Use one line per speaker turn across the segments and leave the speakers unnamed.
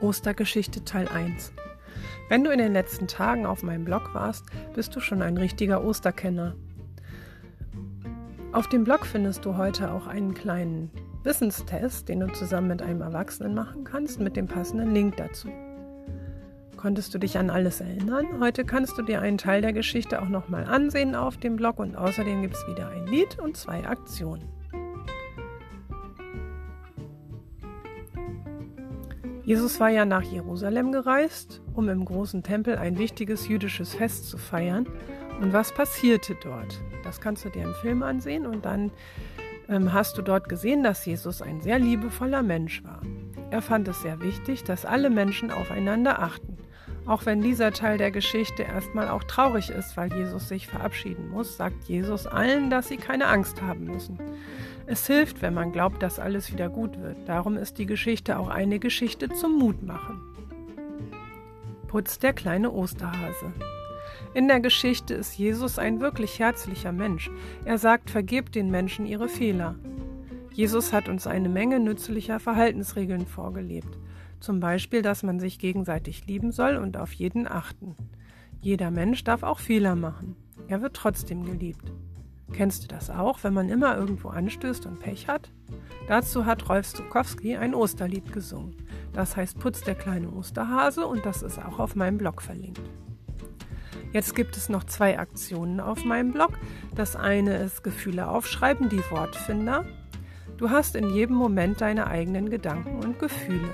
Ostergeschichte Teil 1. Wenn du in den letzten Tagen auf meinem Blog warst, bist du schon ein richtiger Osterkenner. Auf dem Blog findest du heute auch einen kleinen Wissenstest, den du zusammen mit einem Erwachsenen machen kannst, mit dem passenden Link dazu. Konntest du dich an alles erinnern? Heute kannst du dir einen Teil der Geschichte auch nochmal ansehen auf dem Blog und außerdem gibt es wieder ein Lied und zwei Aktionen. Jesus war ja nach Jerusalem gereist, um im großen Tempel ein wichtiges jüdisches Fest zu feiern. Und was passierte dort? Das kannst du dir im Film ansehen und dann ähm, hast du dort gesehen, dass Jesus ein sehr liebevoller Mensch war. Er fand es sehr wichtig, dass alle Menschen aufeinander achten. Auch wenn dieser Teil der Geschichte erstmal auch traurig ist, weil Jesus sich verabschieden muss, sagt Jesus allen, dass sie keine Angst haben müssen. Es hilft, wenn man glaubt, dass alles wieder gut wird. Darum ist die Geschichte auch eine Geschichte zum Mutmachen. Putzt der kleine Osterhase. In der Geschichte ist Jesus ein wirklich herzlicher Mensch. Er sagt, vergebt den Menschen ihre Fehler. Jesus hat uns eine Menge nützlicher Verhaltensregeln vorgelebt. Zum Beispiel, dass man sich gegenseitig lieben soll und auf jeden achten. Jeder Mensch darf auch Fehler machen. Er wird trotzdem geliebt. Kennst du das auch, wenn man immer irgendwo anstößt und Pech hat? Dazu hat Rolf Stokowski ein Osterlied gesungen. Das heißt Putz der kleine Osterhase und das ist auch auf meinem Blog verlinkt. Jetzt gibt es noch zwei Aktionen auf meinem Blog. Das eine ist Gefühle aufschreiben, die Wortfinder. Du hast in jedem Moment deine eigenen Gedanken und Gefühle.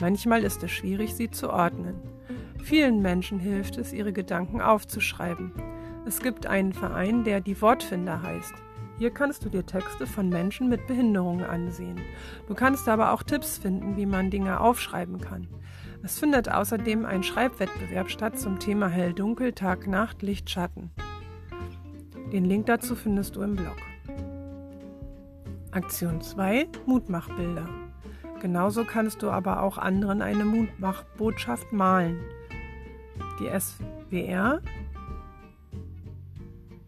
Manchmal ist es schwierig, sie zu ordnen. Vielen Menschen hilft es, ihre Gedanken aufzuschreiben. Es gibt einen Verein, der die Wortfinder heißt. Hier kannst du dir Texte von Menschen mit Behinderungen ansehen. Du kannst aber auch Tipps finden, wie man Dinge aufschreiben kann. Es findet außerdem ein Schreibwettbewerb statt zum Thema Hell-Dunkel, Tag-Nacht, Licht-Schatten. Den Link dazu findest du im Blog. Aktion 2 Mutmachbilder. Genauso kannst du aber auch anderen eine Mutmachbotschaft malen. Die SWR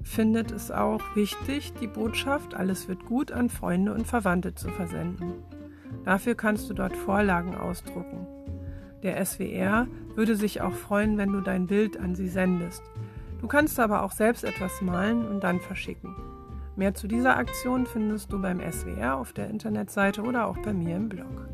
findet es auch wichtig, die Botschaft Alles wird gut an Freunde und Verwandte zu versenden. Dafür kannst du dort Vorlagen ausdrucken. Der SWR würde sich auch freuen, wenn du dein Bild an sie sendest. Du kannst aber auch selbst etwas malen und dann verschicken. Mehr zu dieser Aktion findest du beim SWR auf der Internetseite oder auch bei mir im Blog.